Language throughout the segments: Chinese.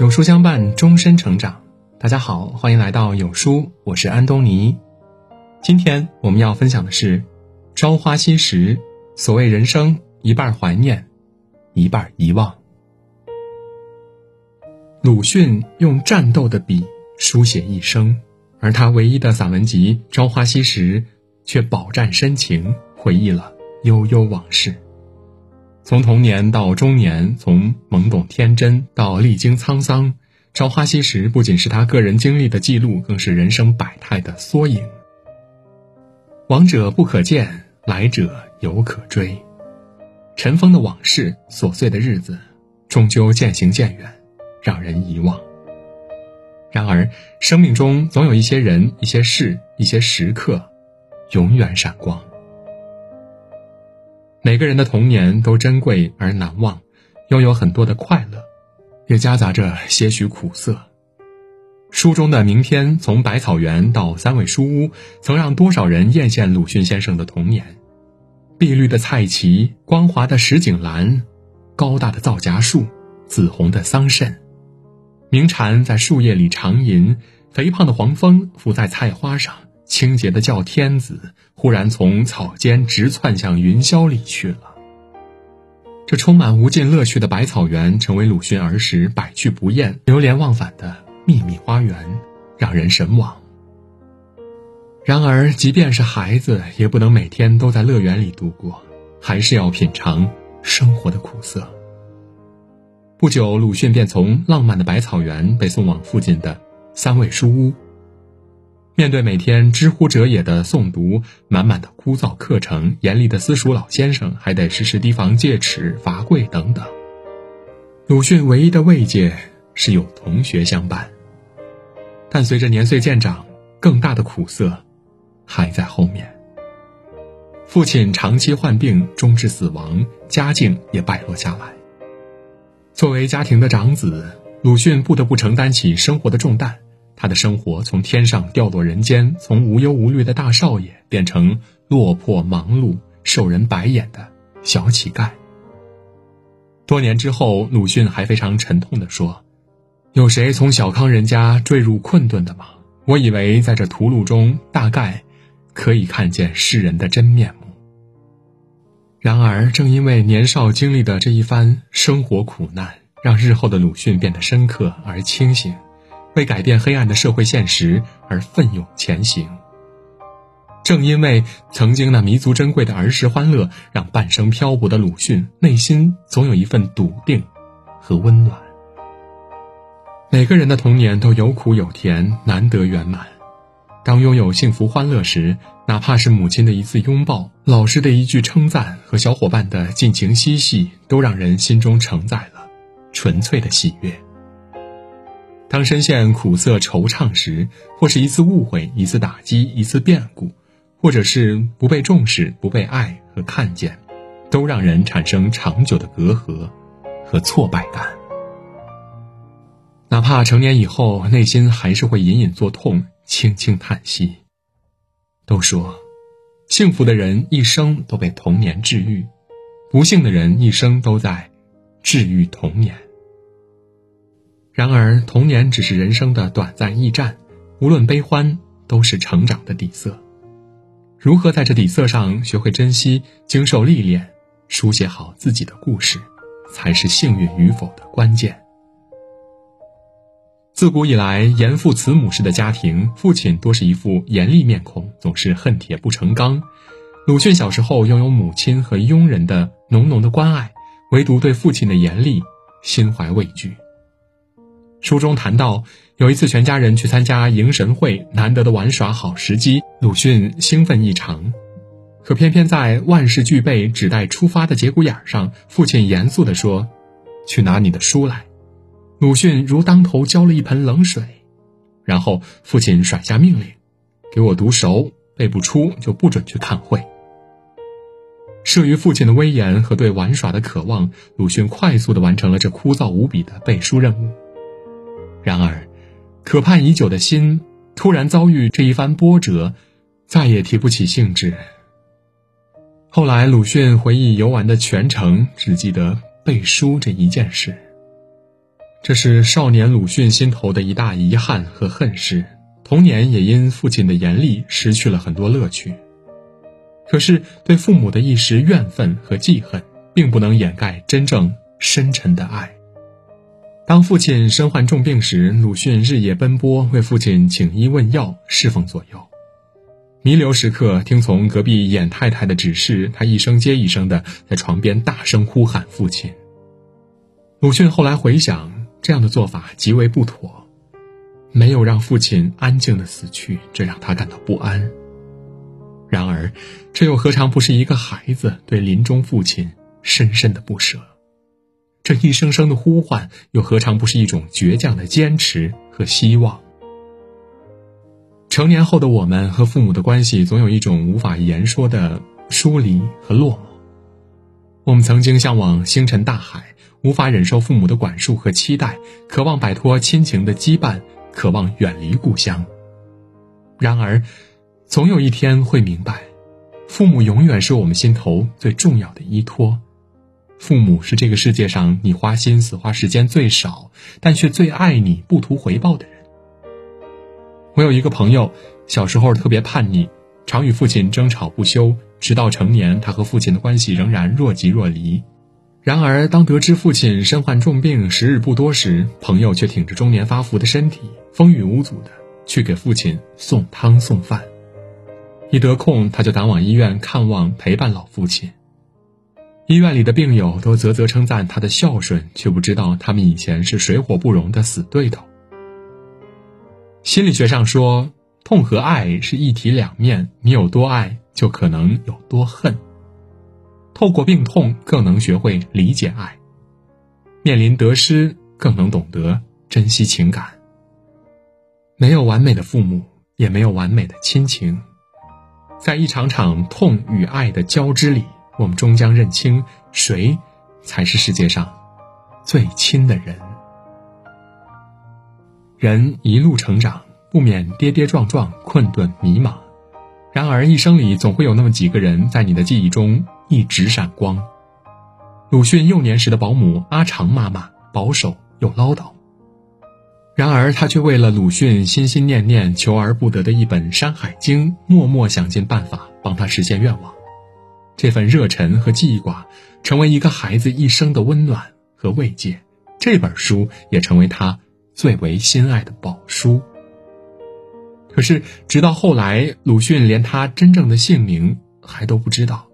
有书相伴，终身成长。大家好，欢迎来到有书，我是安东尼。今天我们要分享的是《朝花夕拾》。所谓人生，一半怀念，一半遗忘。鲁迅用战斗的笔书写一生，而他唯一的散文集《朝花夕拾》却饱蘸深情，回忆了悠悠往事。从童年到中年，从懵懂天真到历经沧桑，《朝花夕拾》不仅是他个人经历的记录，更是人生百态的缩影。往者不可见，来者犹可追。尘封的往事，琐碎的日子，终究渐行渐远，让人遗忘。然而，生命中总有一些人、一些事、一些时刻，永远闪光。每个人的童年都珍贵而难忘，拥有很多的快乐，也夹杂着些许苦涩。书中的明天，从百草园到三味书屋，曾让多少人艳羡鲁迅先生的童年。碧绿的菜畦，光滑的石井栏，高大的皂荚树，紫红的桑葚，鸣蝉在树叶里长吟，肥胖的黄蜂伏在菜花上。清洁的叫天子，忽然从草间直窜向云霄里去了。这充满无尽乐趣的百草园，成为鲁迅儿时百去不厌、流连忘返的秘密花园，让人神往。然而，即便是孩子，也不能每天都在乐园里度过，还是要品尝生活的苦涩。不久，鲁迅便从浪漫的百草园被送往附近的三味书屋。面对每天知乎者也的诵读，满满的枯燥课程，严厉的私塾老先生，还得时时提防戒尺、罚跪等等。鲁迅唯一的慰藉是有同学相伴，但随着年岁渐长，更大的苦涩还在后面。父亲长期患病，终至死亡，家境也败落下来。作为家庭的长子，鲁迅不得不承担起生活的重担。他的生活从天上掉落人间，从无忧无虑的大少爷变成落魄忙碌、受人白眼的小乞丐。多年之后，鲁迅还非常沉痛地说：“有谁从小康人家坠入困顿的吗？我以为在这屠戮中，大概可以看见世人的真面目。然而，正因为年少经历的这一番生活苦难，让日后的鲁迅变得深刻而清醒。”为改变黑暗的社会现实而奋勇前行。正因为曾经那弥足珍贵的儿时欢乐，让半生漂泊的鲁迅内心总有一份笃定和温暖。每个人的童年都有苦有甜，难得圆满。当拥有幸福欢乐时，哪怕是母亲的一次拥抱、老师的一句称赞和小伙伴的尽情嬉戏，都让人心中承载了纯粹的喜悦。当深陷苦涩惆怅时，或是一次误会、一次打击、一次变故，或者是不被重视、不被爱和看见，都让人产生长久的隔阂和挫败感。哪怕成年以后，内心还是会隐隐作痛，轻轻叹息。都说，幸福的人一生都被童年治愈，不幸的人一生都在治愈童年。然而，童年只是人生的短暂驿站，无论悲欢，都是成长的底色。如何在这底色上学会珍惜、经受历练，书写好自己的故事，才是幸运与否的关键。自古以来，严父慈母式的家庭，父亲多是一副严厉面孔，总是恨铁不成钢。鲁迅小时候拥有母亲和佣人的浓浓的关爱，唯独对父亲的严厉心怀畏惧。书中谈到，有一次全家人去参加迎神会，难得的玩耍好时机，鲁迅兴奋异常。可偏偏在万事俱备、只待出发的节骨眼上，父亲严肃地说：“去拿你的书来。”鲁迅如当头浇了一盆冷水。然后父亲甩下命令：“给我读熟，背不出就不准去看会。”慑于父亲的威严和对玩耍的渴望，鲁迅快速地完成了这枯燥无比的背书任务。然而，渴盼已久的心突然遭遇这一番波折，再也提不起兴致。后来，鲁迅回忆游玩的全程，只记得背书这一件事。这是少年鲁迅心头的一大遗憾和恨事。童年也因父亲的严厉失去了很多乐趣。可是，对父母的一时怨愤和记恨，并不能掩盖真正深沉的爱。当父亲身患重病时，鲁迅日夜奔波，为父亲请医问药，侍奉左右。弥留时刻，听从隔壁演太太的指示，他一声接一声的在床边大声呼喊父亲。鲁迅后来回想，这样的做法极为不妥，没有让父亲安静的死去，这让他感到不安。然而，这又何尝不是一个孩子对临终父亲深深的不舍？这一声声的呼唤，又何尝不是一种倔强的坚持和希望？成年后的我们和父母的关系，总有一种无法言说的疏离和落寞。我们曾经向往星辰大海，无法忍受父母的管束和期待，渴望摆脱亲情的羁绊，渴望远离故乡。然而，总有一天会明白，父母永远是我们心头最重要的依托。父母是这个世界上你花心思、花时间最少，但却最爱你、不图回报的人。我有一个朋友，小时候特别叛逆，常与父亲争吵不休，直到成年，他和父亲的关系仍然若即若离。然而，当得知父亲身患重病，时日不多时，朋友却挺着中年发福的身体，风雨无阻的去给父亲送汤送饭。一得空，他就赶往医院看望陪伴老父亲。医院里的病友都啧啧称赞他的孝顺，却不知道他们以前是水火不容的死对头。心理学上说，痛和爱是一体两面，你有多爱，就可能有多恨。透过病痛，更能学会理解爱；面临得失，更能懂得珍惜情感。没有完美的父母，也没有完美的亲情。在一场场痛与爱的交织里，我们终将认清谁才是世界上最亲的人。人一路成长，不免跌跌撞撞、困顿迷茫。然而，一生里总会有那么几个人，在你的记忆中一直闪光。鲁迅幼年时的保姆阿长妈妈，保守又唠叨。然而，他却为了鲁迅心心念念、求而不得的一本《山海经》，默默想尽办法帮他实现愿望。这份热忱和记挂，成为一个孩子一生的温暖和慰藉。这本书也成为他最为心爱的宝书。可是，直到后来，鲁迅连他真正的姓名还都不知道。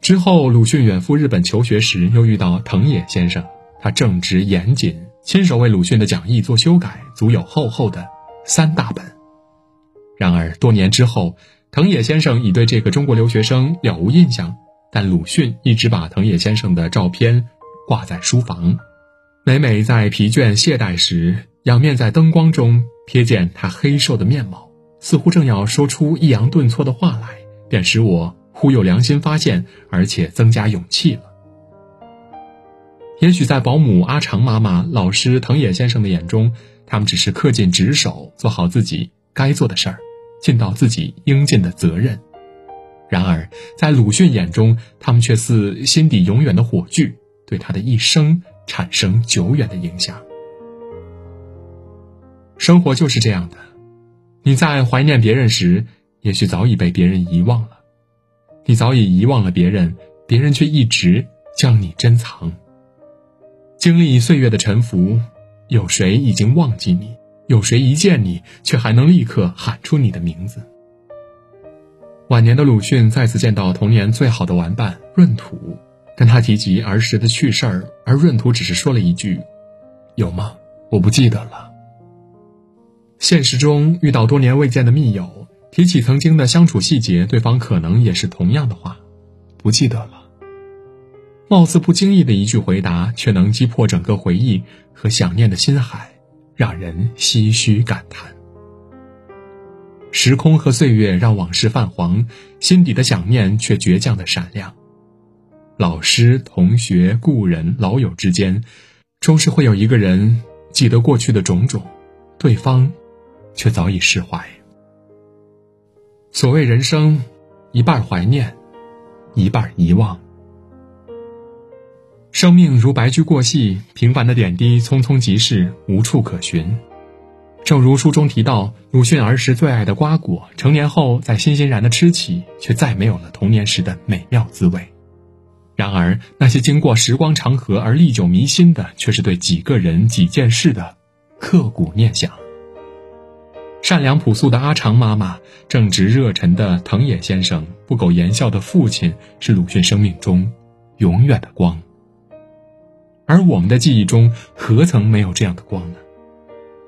之后，鲁迅远赴日本求学时，又遇到藤野先生，他正直严谨。亲手为鲁迅的讲义做修改，足有厚厚的三大本。然而多年之后，藤野先生已对这个中国留学生了无印象，但鲁迅一直把藤野先生的照片挂在书房。每每在疲倦懈怠时，仰面在灯光中瞥见他黑瘦的面貌，似乎正要说出抑扬顿挫的话来，便使我忽有良心发现，而且增加勇气了。也许在保姆阿长妈妈、老师藤野先生的眼中，他们只是恪尽职守，做好自己该做的事儿，尽到自己应尽的责任。然而，在鲁迅眼中，他们却似心底永远的火炬，对他的一生产生久远的影响。生活就是这样的，你在怀念别人时，也许早已被别人遗忘了；你早已遗忘了别人，别人却一直将你珍藏。经历岁月的沉浮，有谁已经忘记你？有谁一见你却还能立刻喊出你的名字？晚年的鲁迅再次见到童年最好的玩伴闰土，跟他提及儿时的趣事儿，而闰土只是说了一句：“有吗？我不记得了。”现实中遇到多年未见的密友，提起曾经的相处细节，对方可能也是同样的话：“不记得了。”貌似不经意的一句回答，却能击破整个回忆和想念的心海，让人唏嘘感叹。时空和岁月让往事泛黄，心底的想念却倔强的闪亮。老师、同学、故人、老友之间，终是会有一个人记得过去的种种，对方却早已释怀。所谓人生，一半怀念，一半遗忘。生命如白驹过隙，平凡的点滴匆匆即逝，无处可寻。正如书中提到，鲁迅儿时最爱的瓜果，成年后在欣欣然的吃起，却再没有了童年时的美妙滋味。然而，那些经过时光长河而历久弥新的，却是对几个人几件事的刻骨念想。善良朴素的阿长妈妈，正直热忱的藤野先生，不苟言笑的父亲，是鲁迅生命中永远的光。而我们的记忆中，何曾没有这样的光呢？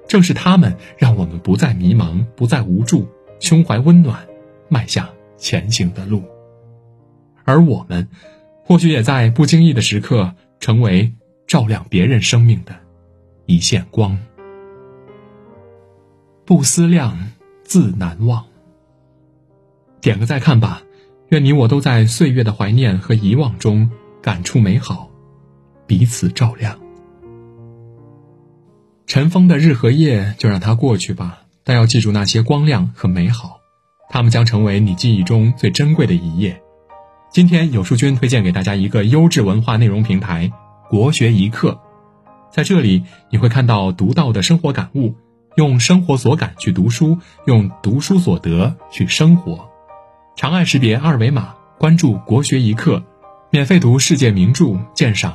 正是他们，让我们不再迷茫，不再无助，胸怀温暖，迈向前行的路。而我们，或许也在不经意的时刻，成为照亮别人生命的一线光。不思量，自难忘。点个再看吧，愿你我都在岁月的怀念和遗忘中，感触美好。彼此照亮。尘封的日和夜，就让它过去吧。但要记住那些光亮和美好，它们将成为你记忆中最珍贵的一页。今天有书君推荐给大家一个优质文化内容平台——国学一课。在这里，你会看到独到的生活感悟，用生活所感去读书，用读书所得去生活。长按识别二维码，关注国学一课，免费读世界名著，鉴赏。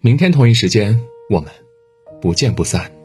明天同一时间，我们不见不散。